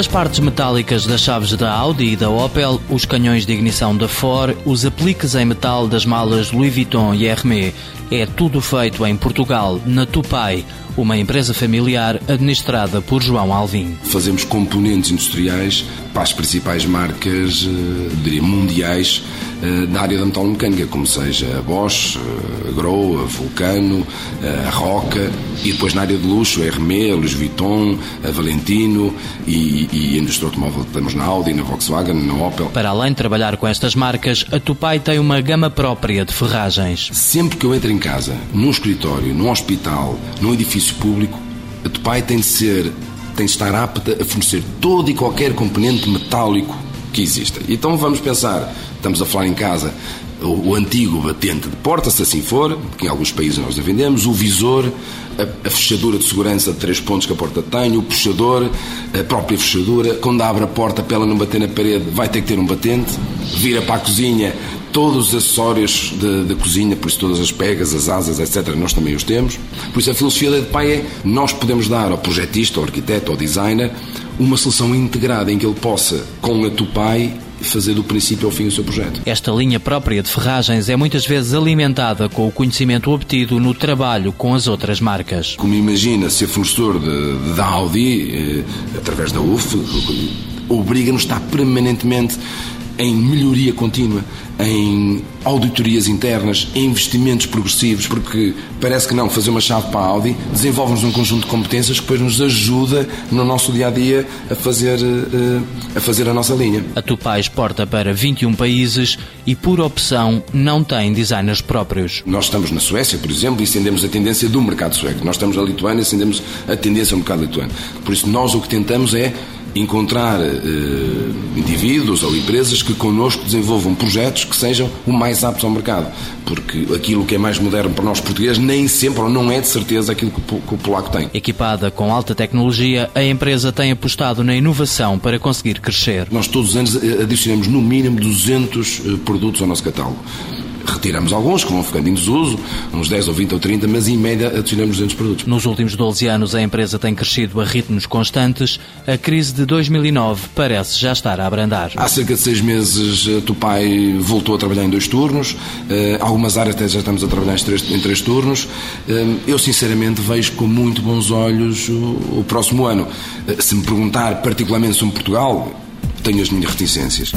As partes metálicas das chaves da Audi e da Opel, os canhões de ignição da Ford, os apliques em metal das malas Louis Vuitton e Hermès, é tudo feito em Portugal, na Tupai, uma empresa familiar administrada por João Alvim. Fazemos componentes industriais para as principais marcas, eh, diria, mundiais eh, da área da metalomecânica, como seja a Bosch, eh, a Grow, a Vulcano, a Roca, e depois na área de luxo, a Hermès, a Louis Vuitton, a Valentino e, e a indústria automóvel temos na Audi, na Volkswagen, na Opel. Para além de trabalhar com estas marcas, a Tupai tem uma gama própria de ferragens. Sempre que eu entro em casa, num escritório, num hospital, num edifício público, a Tupai tem de ser, tem de estar apta a fornecer todo e qualquer componente metálico que exista. Então vamos pensar, estamos a falar em casa, o, o antigo batente de porta, se assim for, que em alguns países nós a vendemos, o visor, a, a, fechadura de segurança de três pontos que a porta tem, o puxador, a própria fechadura. Quando abre a porta para ela não bater na parede, vai ter que ter um batente. Vira para a cozinha, todos os acessórios da cozinha, por isso todas as pegas, as asas, etc., nós também os temos. Por isso a filosofia da EDPAI é nós podemos dar ao projetista, ao arquiteto, ao designer, uma solução integrada em que ele possa, com a Tupai, fazer do princípio ao fim o seu projeto. Esta linha própria de ferragens é muitas vezes alimentada com o conhecimento obtido no trabalho com as outras marcas. Como imagina ser fornecedor da Audi, eh, através da UF, obriga-nos a estar permanentemente em melhoria contínua, em auditorias internas, em investimentos progressivos, porque parece que não, fazer uma chave para a Audi desenvolve-nos um conjunto de competências que depois nos ajuda no nosso dia a dia a fazer, eh, a, fazer a nossa linha. A Tupá exporta para 21 países e, por opção, não tem designers próprios. Nós estamos na Suécia, por exemplo, e estendemos a tendência do mercado sueco. Nós estamos na Lituânia e estendemos a tendência do mercado lituano. Por isso, nós o que tentamos é encontrar eh, indivíduos ou empresas que connosco desenvolvam projetos que sejam o mais aptos ao mercado. Porque aquilo que é mais moderno para nós portugueses nem sempre ou não é de certeza aquilo que o, que o polaco tem. Equipada com alta tecnologia, a empresa tem apostado na inovação para conseguir crescer. Nós todos os anos eh, adicionamos no mínimo 200 eh, produtos ao nosso catálogo. Retiramos alguns que vão ficando em desuso, uns 10 ou 20 ou 30, mas em média adicionamos 200 produtos. Nos últimos 12 anos a empresa tem crescido a ritmos constantes. A crise de 2009 parece já estar a abrandar. Há cerca de seis meses a Tupai voltou a trabalhar em dois turnos. Eh, algumas áreas até já estamos a trabalhar em três, turnos. Eh, eu sinceramente vejo com muito bons olhos o, o próximo ano. Eh, se me perguntar particularmente sobre Portugal, tenho as minhas reticências.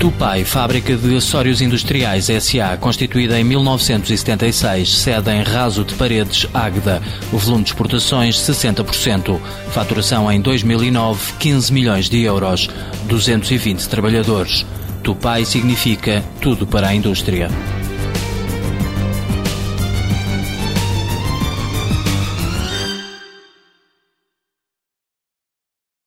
Tupai, fábrica de acessórios industriais SA, constituída em 1976, sede em Raso de Paredes, Águeda. O volume de exportações 60%. Faturação em 2009, 15 milhões de euros. 220 trabalhadores. Tupai significa tudo para a indústria.